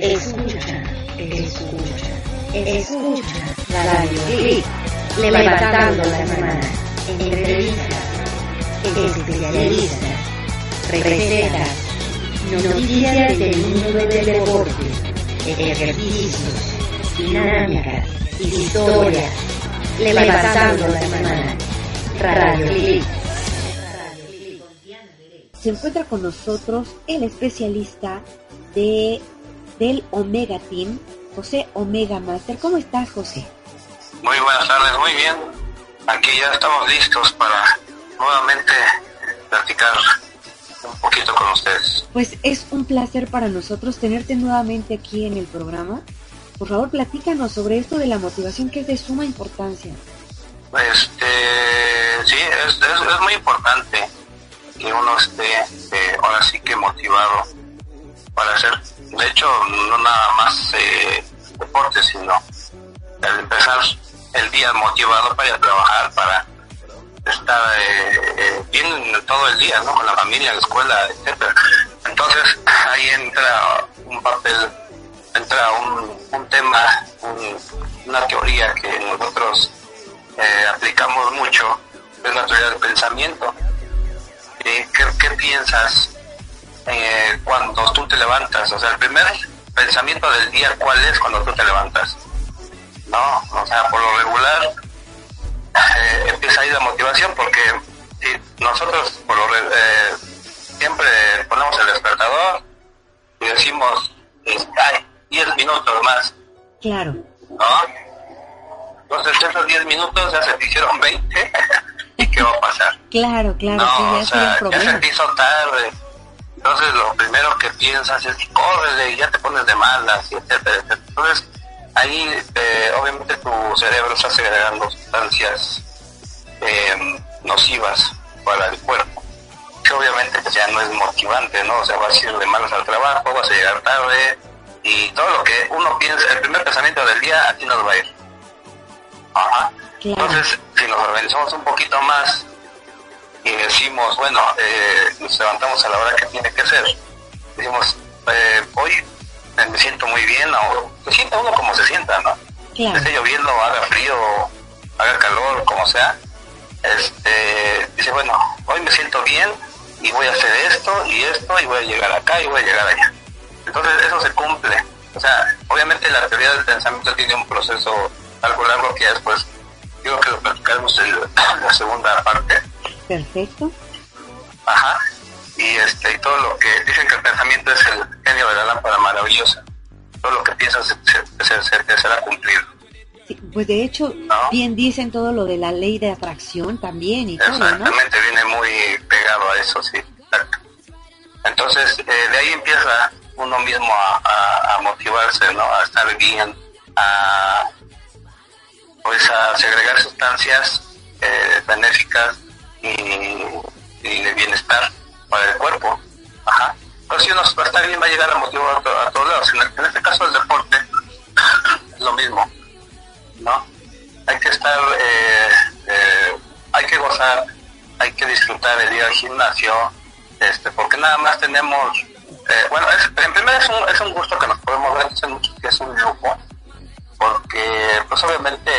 Escucha, escucha, escucha Radio Click, levantando la semana, entrevistas, especialistas, recetas, noticias del mundo del deporte, ejercicios, dinámicas, historias, levantando la semana, Radio Click. Se encuentra con nosotros el especialista de del Omega Team, José Omega Master. ¿Cómo estás, José? Muy buenas tardes, muy bien. Aquí ya estamos listos para nuevamente platicar un poquito con ustedes. Pues es un placer para nosotros tenerte nuevamente aquí en el programa. Por favor, platícanos sobre esto de la motivación que es de suma importancia. Este, sí, es, es, muy importante que uno esté eh, ahora sí que motivado para hacer de hecho, no nada más eh, deporte, sino el empezar el día motivado para trabajar, para estar eh, eh, bien todo el día, ¿no? Con la familia, la escuela, etcétera. Entonces, ahí entra un papel, entra un, un tema, una teoría que nosotros eh, aplicamos mucho, es la teoría del pensamiento. ¿Qué, ¿Qué piensas eh, cuando tú te levantas. O sea, el primer pensamiento del día, ¿cuál es cuando tú te levantas? No, o sea, por lo regular eh, empieza ahí la motivación porque si nosotros por lo, eh, siempre ponemos el despertador y decimos, hay 10 minutos más. Claro. ¿No? Entonces esos 10 minutos ya se te hicieron 20 y qué va a pasar. Claro, claro, no, o sea, ya se te hizo tarde entonces lo primero que piensas es, córrele, y ya te pones de malas, y etcétera, etcétera. Entonces ahí eh, obviamente tu cerebro está segregando sustancias eh, nocivas para el cuerpo, que obviamente pues, ya no es motivante, ¿no? O sea, vas a ir de malas al trabajo, vas a llegar tarde, y todo lo que uno piensa, el primer pensamiento del día, así nos va a ir. Ajá. Entonces, si nos organizamos un poquito más y decimos, bueno, eh, nos levantamos a la hora que tiene que ser. Decimos, eh, hoy me siento muy bien, o se sienta uno como se sienta, ¿no? Esté lloviendo, haga frío, haga calor, como sea. Este, dice, bueno, hoy me siento bien y voy a hacer esto y esto y voy a llegar acá y voy a llegar allá. Entonces eso se cumple. O sea, obviamente la teoría del pensamiento tiene un proceso algo largo que después digo que lo platicaremos en la segunda parte Perfecto. Ajá. Y este y todo lo que dicen que el pensamiento es el genio de la lámpara maravillosa. Todo lo que piensas se, se, se, será cumplido. pues de hecho, bien dicen todo lo de la ley de atracción también y todo, Exactamente, viene muy pegado a eso, sí. Entonces, eh, de ahí empieza uno mismo a, a, motivarse, ¿no? A estar bien, a, pues a segregar sustancias eh, benéficas y, de bienestar para el cuerpo. Ajá. Entonces, si uno va a estar bien, va a llegar a motivar a, todos lados. En, este caso, el deporte es lo mismo, ¿no? Hay que estar, eh, eh, hay que gozar, hay que disfrutar el día al gimnasio, este, porque nada más tenemos, eh, bueno, en primer es un, es un gusto que nos podemos que es un lujo, porque pues obviamente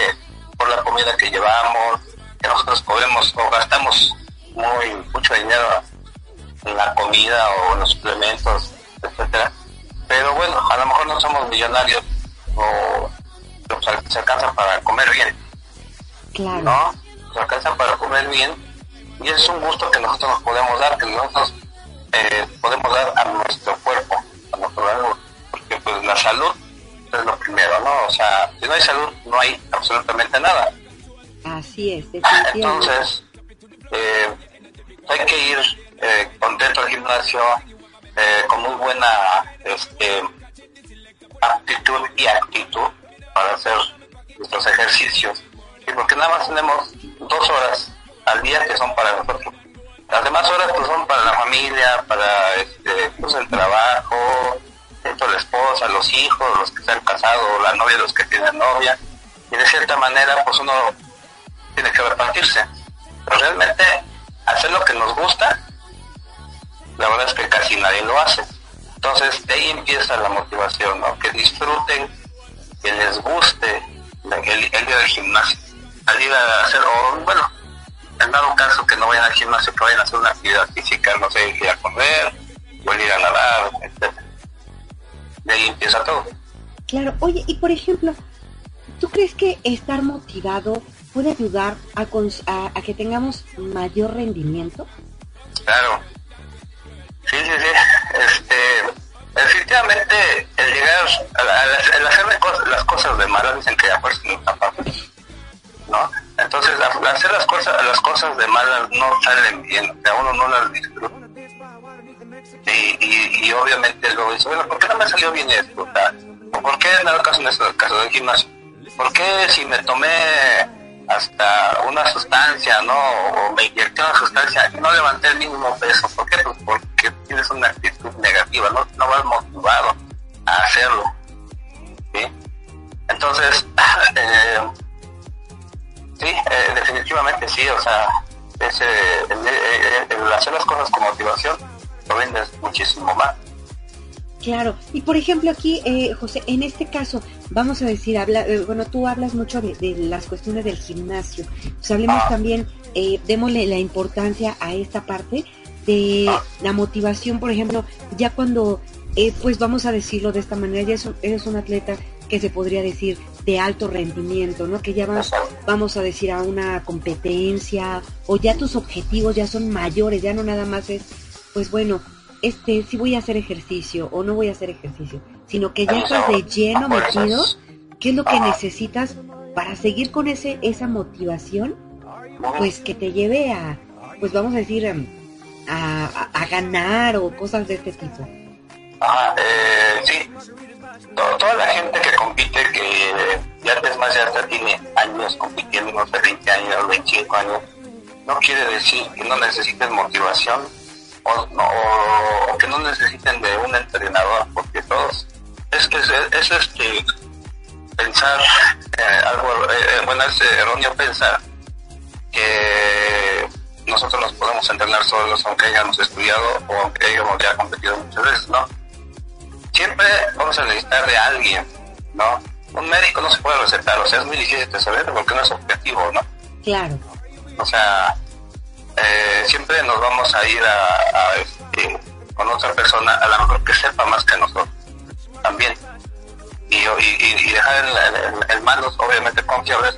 por la comida que llevamos, nosotros podemos o gastamos muy mucho dinero en la comida o en los suplementos, etcétera. Pero bueno, a lo mejor no somos millonarios o se alcanza para comer bien. Claro. ¿No? Se alcanza para comer bien y es un gusto que nosotros nos podemos dar, que nosotros eh, podemos dar a nuestro cuerpo, a nuestro cuerpo, porque pues la salud es lo primero, ¿no? O sea, si no hay salud no hay absolutamente nada. Así es, Entonces, eh, hay que ir eh, contento al gimnasio, eh, con muy buena este, aptitud y actitud para hacer nuestros ejercicios. Y porque nada más tenemos dos horas al día que son para nosotros. Las demás horas pues son para la familia, para este, pues, el trabajo, la esposa, los hijos, los que se han casado, la novia, los que tienen novia. Y de cierta manera pues uno tiene que repartirse. Pero realmente hacer lo que nos gusta, la verdad es que casi nadie lo hace. Entonces, de ahí empieza la motivación, ¿no? Que disfruten, que les guste el, el día gimnasio. Al ir a hacer, o bueno, en dado caso que no vayan al gimnasio, que vayan a hacer una actividad física, no sé, ir a correr, o ir a nadar, etc. De ahí empieza todo. Claro, oye, y por ejemplo, ¿tú crees que estar motivado puede ayudar a, a, que tengamos mayor rendimiento? Claro. Sí, sí, sí. Este, definitivamente, el llegar, a, el hacer las cosas de malas, dicen que ya pues no. Entonces, hacer las cosas, las cosas de malas no salen bien, a uno no las disfruta. Y, y, obviamente luego dice, bueno, ¿por qué no me salió bien esto? O ¿Por qué en el caso, en este caso del gimnasio? ¿Por qué si me tomé hasta una sustancia, ¿no? O me inyecté una sustancia y no levanté el mínimo peso? ¿Por qué? Pues porque tienes una actitud negativa, no, vas motivado a hacerlo. ¿sí? Entonces, eh, Sí, eh, definitivamente sí, o sea, ese, el, hacer las cosas con motivación lo vendes muchísimo más. Claro, y por ejemplo aquí, eh, José, en este caso, vamos a decir, habla, eh, bueno, tú hablas mucho de, las cuestiones del gimnasio, pues hablemos ah. también, eh, démosle la importancia a esta parte de ah. la motivación, por ejemplo, ya cuando, pues vamos a decirlo de esta manera, ya eres un atleta que se podría decir de alto rendimiento, ¿no? Que ya vas, vamos a decir, a una competencia o ya tus objetivos ya son mayores, ya no nada más es, pues bueno, este, si voy a hacer ejercicio o no voy a hacer ejercicio, sino que ya estás de lleno metido, ¿qué es lo que necesitas para seguir con ese, esa motivación? Pues que te lleve a, pues vamos a decir, a, a, ganar o cosas de este tipo. Ah, eh, sí, toda la gente que compite, que ya es más, ya tiene años compitiendo, no sé, 20 años, 25 años, no quiere decir que no necesiten motivación o, que no necesiten de un entrenador, porque todos, es que es, este, pensar eh, algo, eh, bueno, es erróneo pensar que nosotros nos podemos entrenar solos aunque hayamos estudiado o aunque hayamos ya competido muchas veces, ¿no? siempre vamos a necesitar de alguien, ¿no? Un médico no se puede recetar, o sea, es muy difícil de saber porque no es objetivo, ¿no? Claro. O sea, eh, siempre nos vamos a ir a, este, con otra persona, a lo mejor que sepa más que nosotros, también. Y, y, dejar en, manos, obviamente, confiables,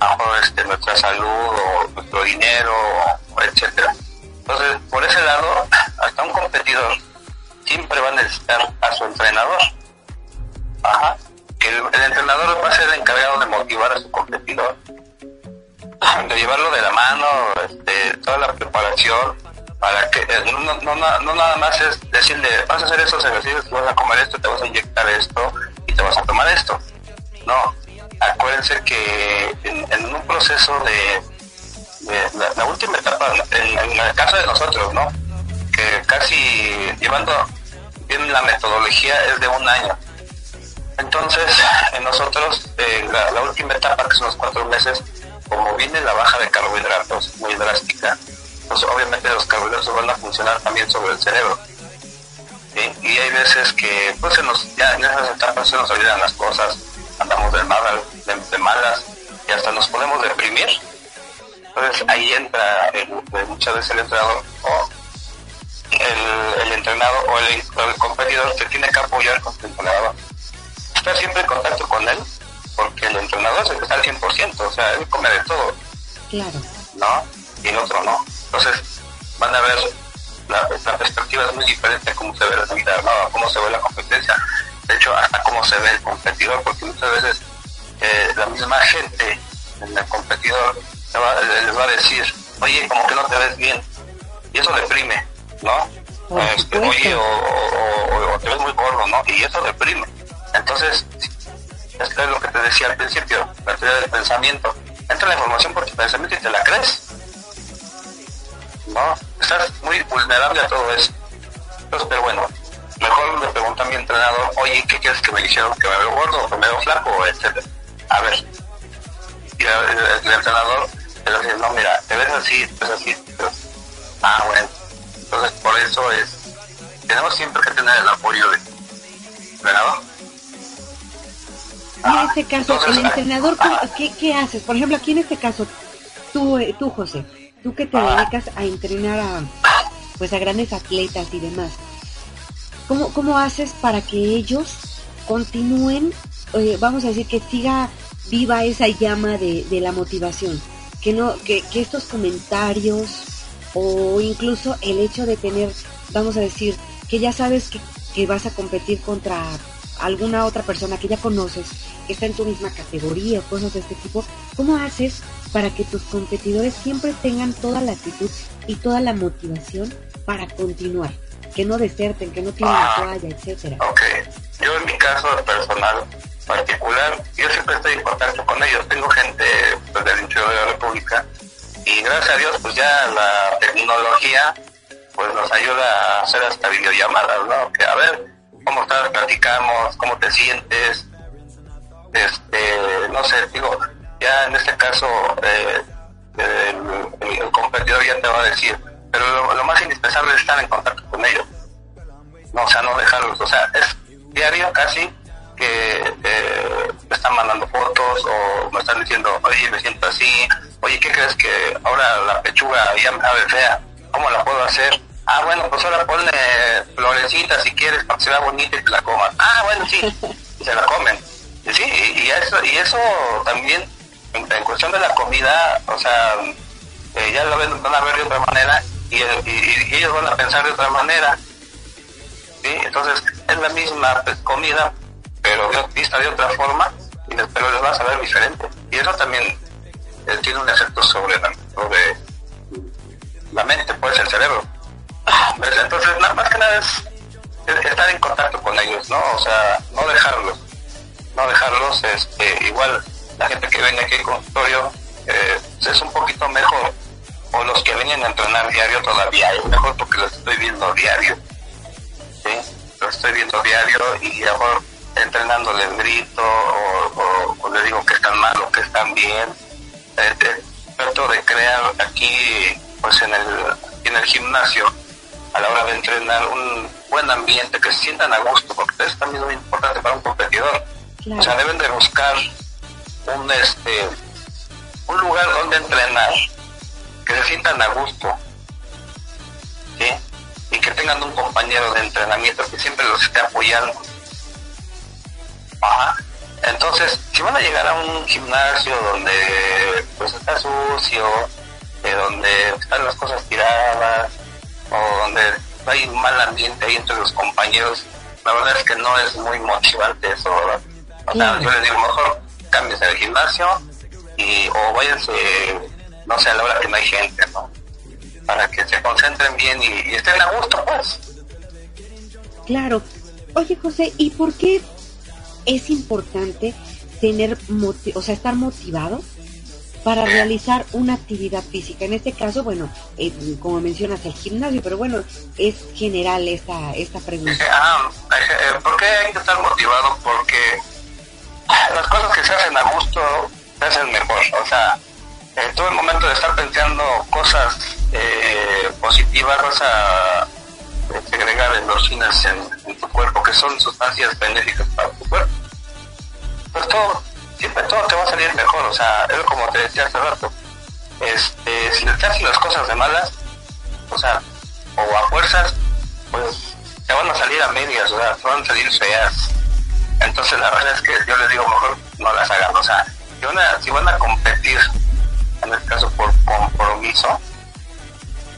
a este, nuestra salud o nuestro dinero, etcétera. Entonces, por ese lado, hasta un competidor siempre va a necesitar a su entrenador. Que el, entrenador va a ser el encargado de motivar a su competidor, de llevarlo de la mano, este, toda la preparación, para que eh, no, no, nada más es decirle, vas a hacer esos ejercicios, vas a comer esto, te vas a inyectar esto y te vas a tomar esto. No, acuérdense que en, un proceso de, la, última etapa, en, en, el caso de nosotros, ¿no? Que casi llevando bien la metodología es de un año. Entonces, en nosotros, eh, la, última etapa, que son los cuatro meses, como viene la baja de carbohidratos muy drástica, pues obviamente los carbohidratos van a funcionar también sobre el cerebro. Y hay veces que, pues, se nos, en esas etapas se nos olvidan las cosas, andamos de malas, de, malas y hasta nos podemos deprimir. Entonces ahí entra muchas veces el entrenador, o el, entrenador o el, competidor se tiene que apoyar con el entrenador. Estar siempre en contacto con él, porque el entrenador se está al 100%, o sea, él come de todo. Claro. ¿No? Y el otro no. Entonces, van a ver, la, perspectiva es muy diferente a cómo se ve la vida, ¿no? A cómo se ve la competencia. De hecho, a, cómo se ve el competidor, porque muchas veces eh, la misma gente, el competidor, les va a decir, oye, como que no te ves bien. Y eso deprime ¿no? Este, oye, o, te ves muy gordo, ¿no? Y eso deprime. Entonces, esto es lo que te decía al principio, la teoría del pensamiento. Entra la información por tu pensamiento y te la crees. ¿No? Estás muy vulnerable a todo eso. Entonces, pero bueno, mejor le pregunto a mi entrenador, oye, ¿qué quieres que me dijeron? ¿Que me veo gordo que me veo flaco? Etcétera. A ver. Y el, entrenador te dice, no, mira, te ves así, te ves así. ah, bueno entonces, por eso es tenemos siempre que tener el apoyo de entrenador. En este caso, el entrenador, ¿qué, ¿qué, haces? Por ejemplo, aquí en este caso, tú, eh, tú José, tú que te dedicas a entrenar a, pues a grandes atletas y demás, ¿cómo, cómo haces para que ellos continúen, eh, vamos a decir, que siga viva esa llama de, de la motivación? Que, no, que, que estos comentarios o incluso el hecho de tener, vamos a decir, que ya sabes que, que vas a competir contra alguna otra persona que ya conoces, que está en tu misma categoría cosas de este tipo, ¿cómo haces para que tus competidores siempre tengan toda la actitud y toda la motivación para continuar? Que no deserten, que no tiren la toalla, etcétera. Ok, yo en mi caso personal particular, yo siempre estoy en contacto con ellos. Tengo gente pues, del interior de la República y gracias a Dios pues ya la tecnología pues nos ayuda a hacer hasta videollamadas, ¿no? Que a ver, cómo estás, platicamos, cómo te sientes, este, no sé, digo, ya en este caso eh, el, competidor ya te va a decir, pero lo, más indispensable es estar en contacto con ellos, no, o sea, no dejarlos, o sea, es diario casi que eh, me están mandando fotos o me están diciendo, oye, me siento así, oye, ¿qué crees que ahora la pechuga ya me sabe fea? ¿Cómo la puedo hacer? Ah, bueno, pues ahora ponle florecita si quieres para que se vea bonita y te la comas. Ah, bueno, sí, se la comen. Sí, y eso, y eso también, en, cuestión de la comida, o sea, eh, ya lo van a ver de otra manera y, ellos van a pensar de otra manera. ¿sí? Entonces, es la misma pues, comida, pero vista de otra forma, y pero les vas a ver diferente. Y eso también eh, tiene un efecto sobre la, sobre la mente, pues el cerebro. Entonces, nada más que nada es estar en contacto con ellos, ¿no? O sea, no dejarlos, no dejarlos, este, igual la gente que venga aquí al consultorio eh, es un poquito mejor, o los que vienen a entrenar diario todavía es mejor porque los estoy viendo diario, ¿sí? Los estoy viendo diario y mejor entrenando les grito o, o, les digo que están mal o que están bien. Este, trato de crear aquí, pues en el, en el gimnasio, a la hora de entrenar un buen ambiente, que se sientan a gusto, porque eso también es muy importante para un competidor. O sea, deben de buscar un este un lugar donde entrenar, que se sientan a gusto, ¿sí? Y que tengan un compañero de entrenamiento que siempre los esté apoyando. Ajá. Entonces, si van a llegar a un gimnasio donde pues está sucio, de donde están las cosas tiradas, o donde hay un mal ambiente ahí entre los compañeros, la verdad es que no es muy motivante eso, O sea, yo les digo, mejor cámbiense de gimnasio y, o váyanse, no sé, a la hora que no hay gente, ¿no? Para que se concentren bien y, estén a gusto, pues. Claro. Oye, José, ¿y por qué es importante tener, o sea, estar motivado para realizar una actividad física. En este caso, bueno, eh, como mencionas, el gimnasio, pero bueno, es general esta, esta pregunta. Ah, eh, ¿Por qué hay que estar motivado? Porque las cosas que se hacen a gusto se hacen mejor. O sea, en todo el momento de estar pensando cosas eh, positivas, vas a segregar endorfinas en, en tu cuerpo, que son sustancias benéficas para tu cuerpo. Pues todo siempre todo te va a salir mejor, o sea, es como te decía hace rato, este, si te hacen las cosas de malas, o sea, o a fuerzas, pues te van a salir a medias, o sea, te van a salir feas. Entonces la verdad es que yo les digo, mejor no las hagan, o sea, si van a, si van a competir, en este caso por compromiso,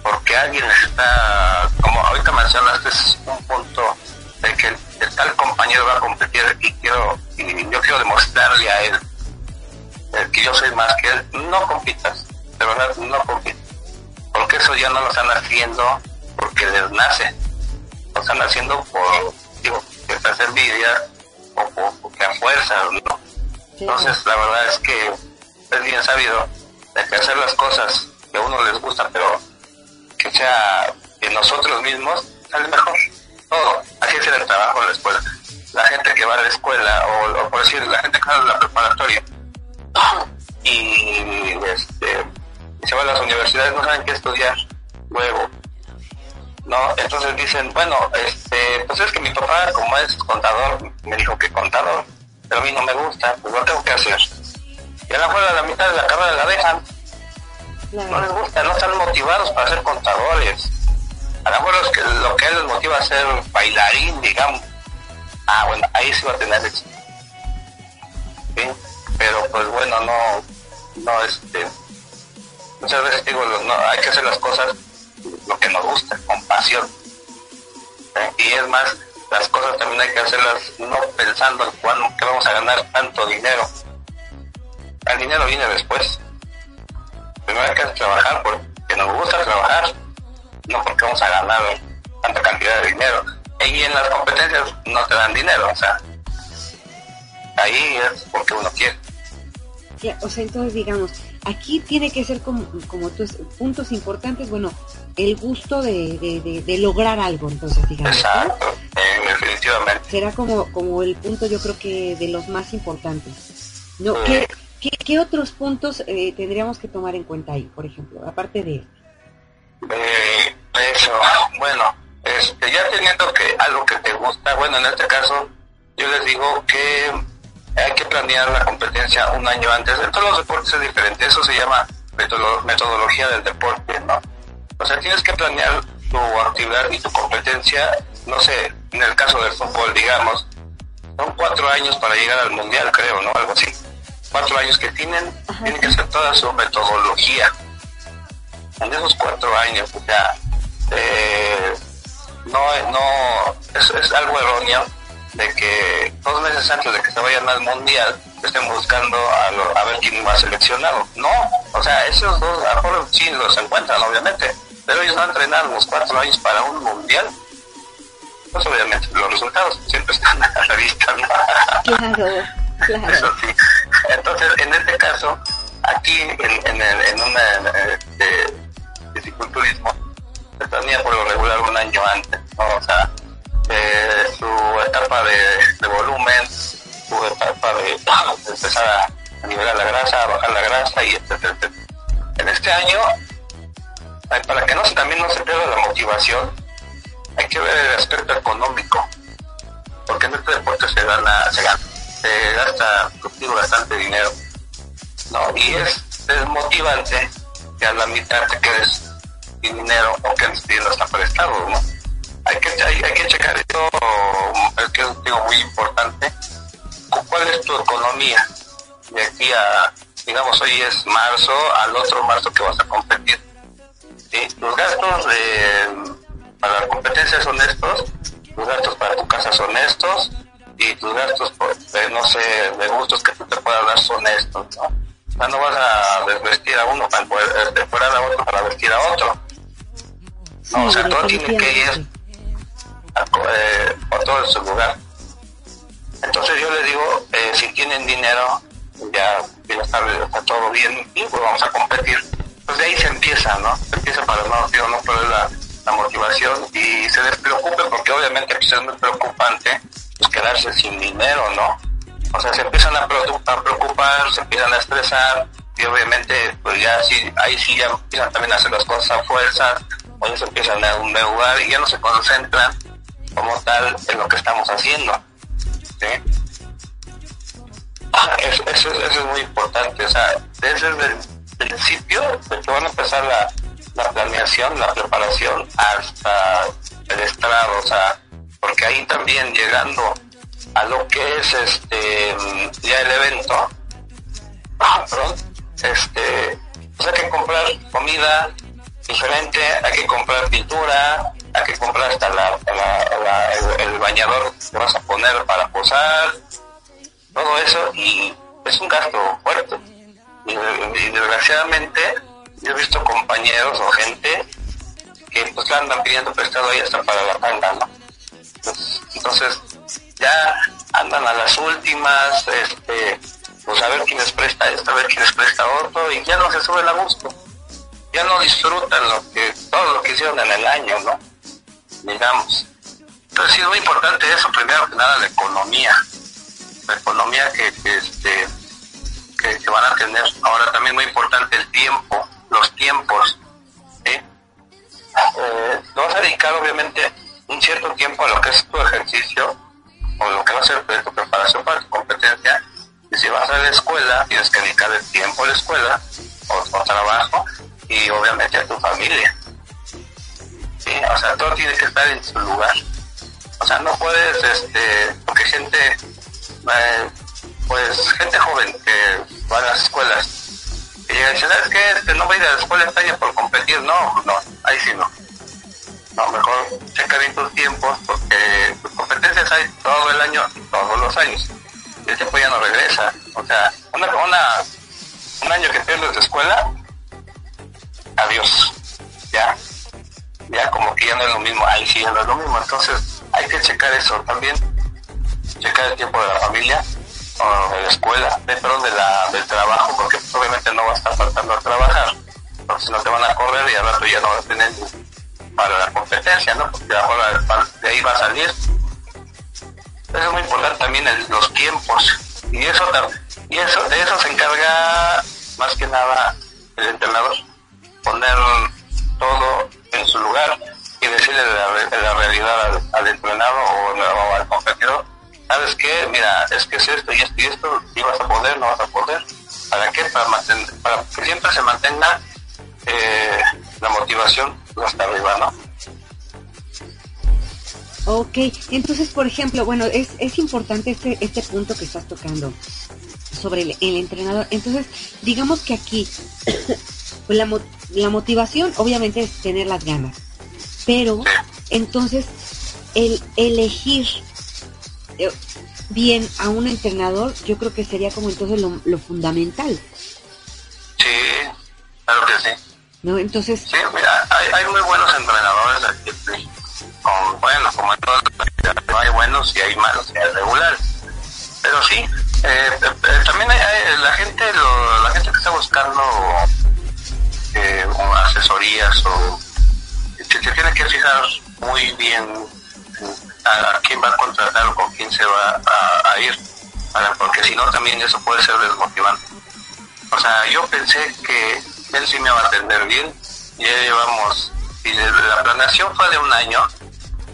porque alguien está, como ahorita mencionaste, es un punto de que el tal compañero va a competir y quiero y yo quiero demostrarle a él que yo soy más que él, no compitas, de verdad no compitas, porque eso ya no lo están haciendo porque les nace, lo están haciendo por, digo, que estás envidia o porque a fuerza, ¿no? Entonces la verdad es que es bien sabido de que hacer las cosas que a uno les gusta, pero que sea de nosotros mismos, sale mejor. Todo, es el trabajo en la escuela la gente que va a la escuela, o, por decir, la gente que va a la preparatoria, y este, se va a las universidades, no saben qué estudiar luego. ¿no? Entonces dicen, bueno, este, pues es que mi papá, como es contador, me dijo que contador, pero a mí no me gusta, pues lo tengo que hacer. Y a lo mejor la mitad de la carrera la dejan. No les gusta, no están motivados para ser contadores. A lo mejor que, lo que les motiva a ser bailarín, digamos. Ah, bueno, ahí sí va a tener éxito. Pero pues bueno, no, no, este, muchas veces digo, no, hay que hacer las cosas lo que nos gusta, con pasión. Y es más, las cosas también hay que hacerlas no pensando en cuándo que vamos a ganar tanto dinero. El dinero viene después. Primero hay que trabajar porque nos gusta trabajar, no porque vamos a ganar tanta cantidad de dinero. Y en las competencias no te dan dinero, o sea, ahí es porque uno quiere. o sea, entonces digamos, aquí tiene que ser como, como tus puntos importantes, bueno, el gusto de, de, lograr algo, entonces, digamos. Exacto, eh, definitivamente. Será como, como el punto, yo creo que de los más importantes. ¿No? ¿Qué, qué, otros puntos eh, tendríamos que tomar en cuenta ahí, por ejemplo, aparte de eh, eso, bueno, este, ya teniendo que algo que te gusta, bueno, en este caso, yo les digo que hay que planear la competencia un año antes. En todos los deportes es diferente, eso se llama metodología del deporte, ¿no? O sea, tienes que planear tu actividad y tu competencia, no sé, en el caso del fútbol, digamos, son cuatro años para llegar al mundial, creo, ¿no? Algo así. Cuatro años que tienen, tienen que hacer toda su metodología. En esos cuatro años, o sea, eh, no, no, es, es algo erróneo de que dos meses antes de que se vayan al mundial estén buscando a, a ver quién va seleccionado. No, o sea, esos dos, a lo sí los encuentran, obviamente, pero ellos no han entrenado los cuatro años para un mundial. Pues obviamente los resultados siempre están a la vista. Claro, claro. Eso sí. Entonces, en este caso, aquí en, en, en una eh, se planea por lo regular un año antes, ¿no? O sea, eh, su etapa de, volumen, su etapa de, empezar a nivelar la grasa, a bajar la grasa y etcétera, En este año para que no también no se pierda la motivación, hay que ver el aspecto económico, porque en este deporte se gana, se gana, se gasta bastante dinero, ¿no? Y es, motivante que a la mitad te quedes sin dinero que antes pidiendo hasta prestado, ¿no? Hay que, hay, que checar esto, es que es digo, muy importante, cuál es tu economía de aquí a, digamos, hoy es marzo, al otro marzo que vas a competir los gastos para la competencia son estos, los gastos para tu casa son estos, y tus gastos, de, no sé, de gustos que tú te puedas dar son estos, ¿no? O sea, no vas a vestir a uno para poder decorar a otro para vestir a otro. No, o sea, todo tiene que ir a, eh, todo en su lugar. Entonces yo les digo, eh, si tienen dinero, ya, está, está todo bien y pues vamos a competir pues de ahí se empieza, ¿no? Se empieza para no, digo, no perder la, la, motivación y se despreocupe porque obviamente pues, es muy preocupante pues, quedarse sin dinero, ¿no? O sea, se empiezan a, preocupar, se empiezan a estresar y obviamente pues ya sí, ahí sí ya empiezan también a hacer las cosas a fuerzas, o se empiezan a un lugar y ya no se concentran como tal en lo que estamos haciendo. ¿sí? Eso, eso, es muy importante, o sea, desde el principio de que van a empezar la, la planeación, la preparación hasta el estrado, o sea, porque ahí también llegando a lo que es este ya el evento, ah, este, pues hay que comprar comida diferente, hay que comprar pintura, hay que comprar hasta la, el, bañador que vas a poner para posar, todo eso y es un gasto fuerte y, desgraciadamente yo he visto compañeros o gente que pues andan pidiendo prestado ahí hasta para la tanda, ¿no? Entonces, ya andan a las últimas, este, pues a ver quién les presta esto, a ver quién les presta otro, y ya no se sube la gusto. Ya no disfrutan lo que, todo lo que hicieron en el año, ¿no? Digamos. Entonces sí es muy importante eso, primero que nada la economía. La economía que, que este, que, van a tener. Ahora también muy importante el tiempo, los tiempos. eh, vas a dedicar obviamente un cierto tiempo a lo que es tu ejercicio o lo que va a ser tu preparación para tu competencia. Y si vas a la escuela, tienes que dedicar el tiempo a la escuela o, trabajo y obviamente a tu familia. ¿Sí? O sea, todo tiene que estar en su lugar. O sea, no puedes, este, porque gente, eh, pues gente joven que va a las escuelas y llega y dice, ¿sabes qué? Este, no voy a ir a la escuela este año por competir. No, no, ahí sí no. No, mejor checa bien tus tiempos porque tus competencias hay todo el año, todos los años. Y el tiempo ya no regresa. O sea, una, una, un año que pierdes de escuela, adiós. Ya. Ya como que ya no es lo mismo. Ahí sí no es lo mismo. Entonces, hay que checar eso también, checar el tiempo de la familia, o de la escuela, de, de la, del trabajo, porque obviamente no va a estar faltando a trabajar, porque si no te van a correr y al rato ya no vas a tener para la competencia, ¿no? Porque ahora de ahí va a salir. Es muy importante también los tiempos, y eso, y eso, de eso se encarga más que nada el entrenador, poner todo en su lugar y decirle la, realidad al, entrenado o, al competidor, ¿sabes qué? Mira, es que es esto y esto y esto, y vas a poder, no vas a poder. ¿Para qué? Para, para que siempre se mantenga eh, la motivación hasta arriba, ¿no? Ok, entonces, por ejemplo, bueno, es, es importante este, este punto que estás tocando sobre el, entrenador. Entonces, digamos que aquí la, la motivación obviamente es tener las ganas pero entonces, el elegir eh, bien a un entrenador, yo creo que sería como entonces lo, fundamental. Sí, claro que sí. ¿No? Entonces... Sí, mira, hay, hay muy buenos entrenadores aquí, bueno, como en todas no hay buenos y hay malos y hay regulares. Pero sí, eh, eh, también hay, la gente lo, la gente que está buscando asesorías o se, tiene que fijar muy bien a, quién va a contratar o con quién se va a, ir, porque si no también eso puede ser desmotivante. O sea, yo pensé que él sí me va a atender bien, ya llevamos, y la planeación fue de un año,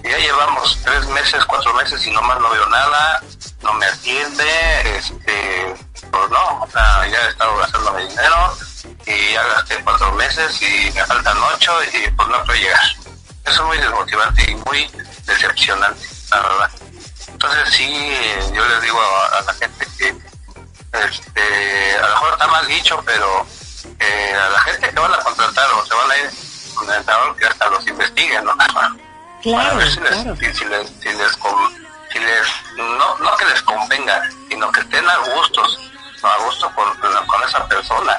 ya llevamos tres meses, cuatro meses y nomás no veo nada, no me atiende, este, pues no, o sea, ya he estado gastando mi dinero, y ya gasté cuatro meses y me faltan ocho y pues no puedo llegar. Eso es muy desmotivante y muy decepcionante, la verdad. Entonces sí, yo les digo a, la gente que este, a lo mejor está mal dicho, pero eh, a la gente que van a contratar o se van a ir con el entrenador que hasta los investiguen, ¿no? Claro, si les, si, les, si les, si les no, no que les convenga, sino que estén a gustos, a gusto con, con esa persona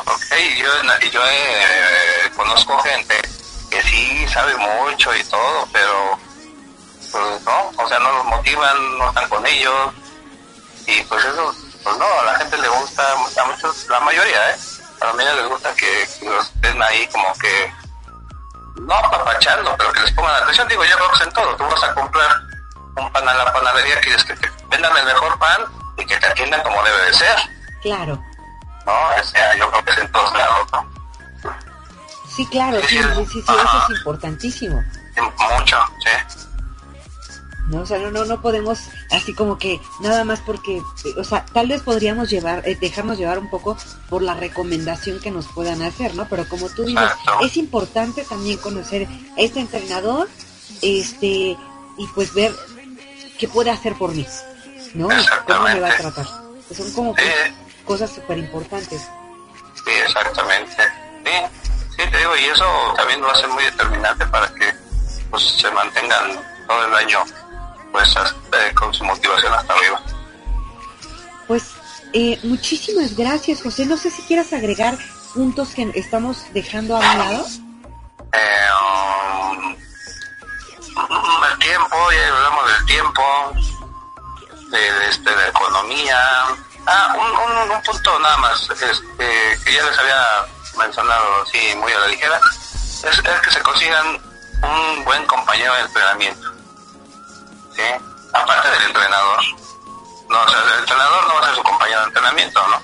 porque yo, yo eh, conozco gente que sí sabe mucho y todo, pero pues no, o sea, no los motivan, no están con ellos y pues eso, pues no, a la gente le gusta, a muchos, la mayoría, ¿eh? A la mayoría les gusta que, los estén ahí como que, no apapachando, pero que les pongan atención. Digo, ya vamos en todo, tú vas a comprar un pan a la panadería, quieres que te vendan el mejor pan y que te atiendan como debe de ser. Claro. ¿No? O sea, yo creo que es en todos lados, ¿no? Sí, claro, sí, sí, sí, eso es importantísimo. Mucho, sí. No, o sea, no, no, no podemos así como que nada más porque, o sea, tal vez podríamos llevar, eh, dejarnos llevar un poco por la recomendación que nos puedan hacer, ¿no? Pero como tú dices, es importante también conocer a este entrenador, este, y pues ver qué puede hacer por mí, ¿no? ¿Cómo me va a tratar? son como que cosas súper importantes. Sí, exactamente. Sí, sí, te digo, y eso también va a ser muy determinante para que pues, se mantengan todo el año pues eh, con su motivación hasta arriba. Pues eh, muchísimas gracias, José. No sé si quieras agregar puntos que estamos dejando a un lado. Eh, um, el tiempo, ya hablamos del tiempo, de, este, de economía, Ah, un, un, punto nada más, este, que ya les había mencionado así muy a la ligera, es, que se consigan un buen compañero de entrenamiento. ¿sí? Aparte del entrenador. No, o sea, el entrenador no va a ser su compañero de entrenamiento, ¿no?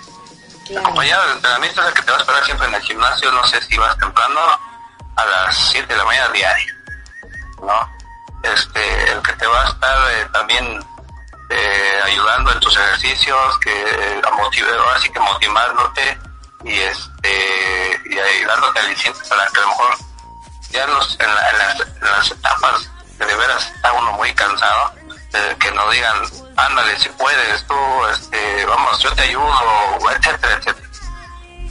El compañero de entrenamiento es el que te va a esperar siempre en el gimnasio, no sé si vas temprano, a las 7 de la mañana diaria, ¿no? Este, el que te va a estar eh, también eh, ayudando en tus ejercicios, que a motivar, así que motivándote y este y ayudándote aliciente para que a lo mejor ya en, los, en, las, en, las, etapas de veras está uno muy cansado, eh, que nos digan, ándale, si puedes, tú, este, vamos, yo te ayudo, etcétera, etcétera.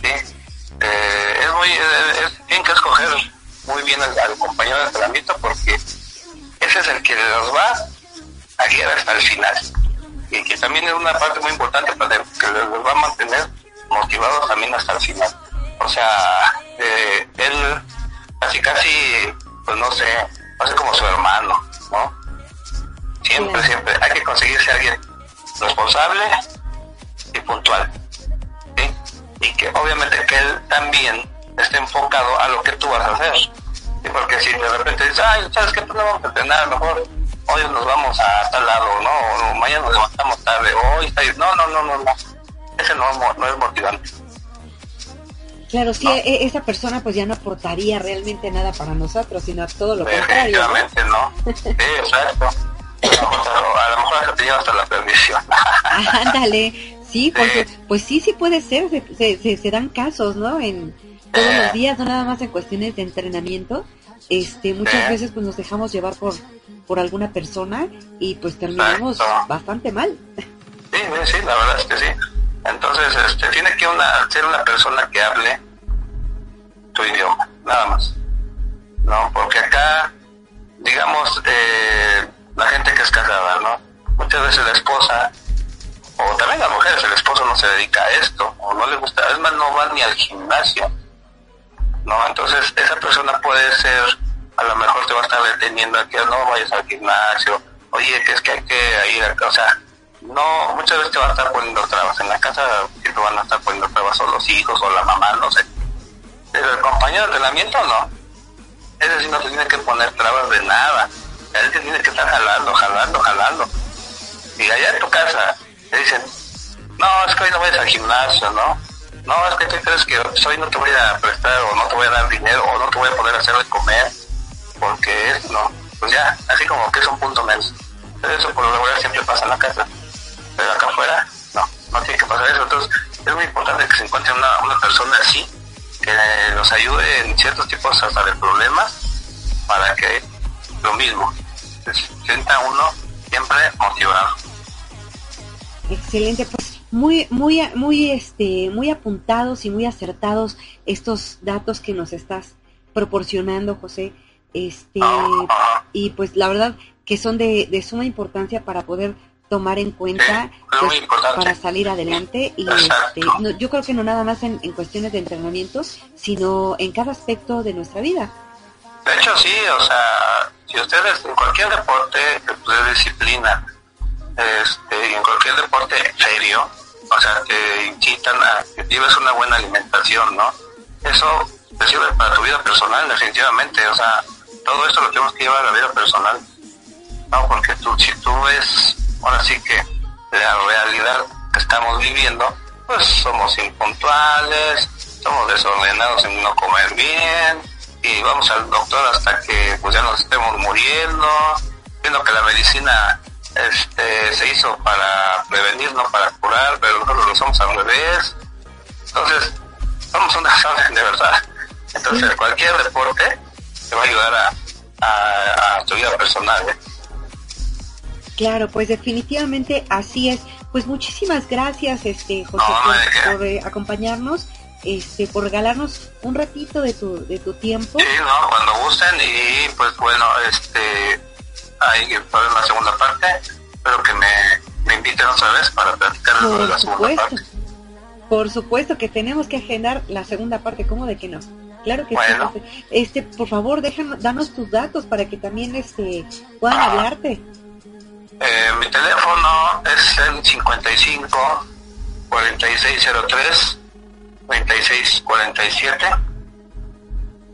¿Sí? Eh, es muy, es, tienen que escoger muy bien al, al compañero de entrenamiento porque ese es el que los va a guiar hasta el final. Y que también es una parte muy importante para que los va a mantener motivados también hasta el final. O sea, eh, él casi casi, pues no sé, va como su hermano, ¿no? Siempre, siempre. Hay que conseguirse a alguien responsable y puntual. ¿sí? Y que obviamente que él también esté enfocado a lo que tú vas a hacer. ¿sí? Porque si de repente dices, ay, ¿sabes qué? Pues no vamos a entrenar, mejor hoy nos vamos a tal lado, ¿no? O mañana nos levantamos tarde, hoy está... No, no, no, no, no. Ese no, no es motivante. Claro, sí, e, esa persona pues ya no aportaría realmente nada para nosotros, sino todo lo contrario. Efectivamente, ¿no? Sí, exacto. A lo mejor te lleva hasta la perdición. Ándale, sí, porque, pues sí, sí puede ser, se, se, se, dan casos, ¿no? En todos los días, no nada más en cuestiones de entrenamiento, este, muchas veces pues nos dejamos llevar por, por alguna persona y pues terminamos bastante mal. Sí, sí, la verdad es que sí. Entonces, este, tiene que una, ser una persona que hable tu idioma, nada más. No, porque acá, digamos, eh, la gente que es casada, ¿no? Muchas veces la esposa, o también las mujeres, el esposo no se dedica a esto, o no le gusta, es más, no va ni al gimnasio, ¿no? Entonces, esa persona puede ser, a lo mejor te va a estar deteniendo a que no vayas al gimnasio, oye, que es que hay que ir o sea, no, muchas veces te van a estar poniendo trabas. En la casa que te van a estar poniendo trabas o los hijos o la mamá, no sé. Pero el compañero de entrenamiento no. Ese sí no te tiene que poner trabas de nada. Él te tiene que estar jalando, jalando, jalando. Y allá en tu casa te dicen, no, es que hoy no vayas al gimnasio, ¿no? No, es que tú crees que hoy no te voy a prestar o no te voy a dar dinero o no te voy a poder hacer de comer porque no. Pues ya, así como que es un punto menos. Eso por lo regular siempre pasa en la casa pero acá afuera no, no tiene que pasar eso. Entonces es muy importante que se encuentre una, una persona así, que nos ayude en ciertos tipos hasta de problemas, para que lo mismo, se sienta uno siempre motivado. Excelente, pues muy, muy, muy, este, muy apuntados y muy acertados estos datos que nos estás proporcionando, José. Este, y pues la verdad que son de, de suma importancia para poder tomar en cuenta pues, para salir adelante y este, yo creo que no nada más en, cuestiones de entrenamiento, sino en cada aspecto de nuestra vida. De hecho sí, o sea, si ustedes en cualquier deporte de disciplina, este, en cualquier deporte serio, o sea, te incitan a que lleves una buena alimentación, ¿no? Eso te sirve para tu vida personal, definitivamente, o sea, todo eso lo tenemos que llevar a la vida personal, ¿no? Porque tú, si tú ves ahora sí que la realidad que estamos viviendo, pues somos impuntuales, somos desordenados en no comer bien y vamos al doctor hasta que pues ya nos estemos muriendo, viendo que la medicina este, se hizo para prevenir, no para curar, pero nosotros lo somos al revés. Entonces, somos un desorden de verdad. Entonces, cualquier deporte te va a ayudar a, a, a tu vida personal. ¿eh? Claro, pues definitivamente así es. Pues muchísimas gracias, este José, por, eh, acompañarnos, este, por regalarnos un ratito de tu, de tu tiempo. Sí, no, cuando gusten y pues bueno, este, hay para la segunda parte, espero que me, me inviten otra vez para platicar de la segunda parte. Por supuesto que tenemos que agendar la segunda parte, ¿cómo de que no? Claro que sí. Este, por favor, déjanos, danos tus datos para que también este puedan hablarte. Eh, mi teléfono es el 55 4603 4647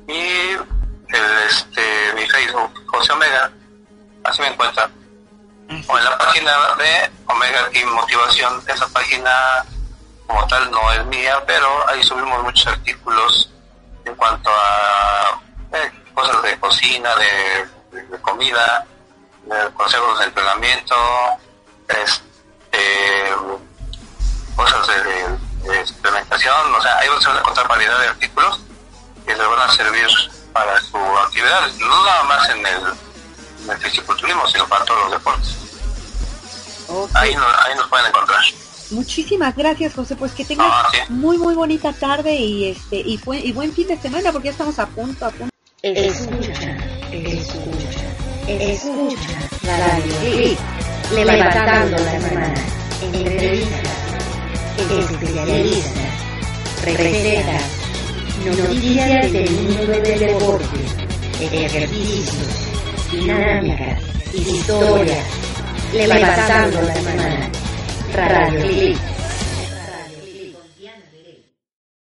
y el, este, mi Facebook José Omega, así me encuentran. O en la página de Omega Team Motivación, esa página como tal no es mía, pero ahí subimos muchos artículos en cuanto a eh, cosas de cocina, de, de comida, de consejos de entrenamiento, este, cosas de, de, suplementación, o sea, ahí van a encontrar variedad de artículos que les van a servir para su actividad, no nada más en el, en el fisiculturismo, sino para todos los deportes. Ahí, nos, ahí nos pueden encontrar. Muchísimas gracias, José. Pues que tengas Ah, sí. muy muy bonita tarde y este y, buen- y buen fin de semana porque ya estamos a punto a punto. Escucha, escucha, escucha Radio levantando la mano, entrevistas, especialistas, recetas, noticias del mundo del deporte, ejercicios, dinámicas, historias, levantando la mano, Radio.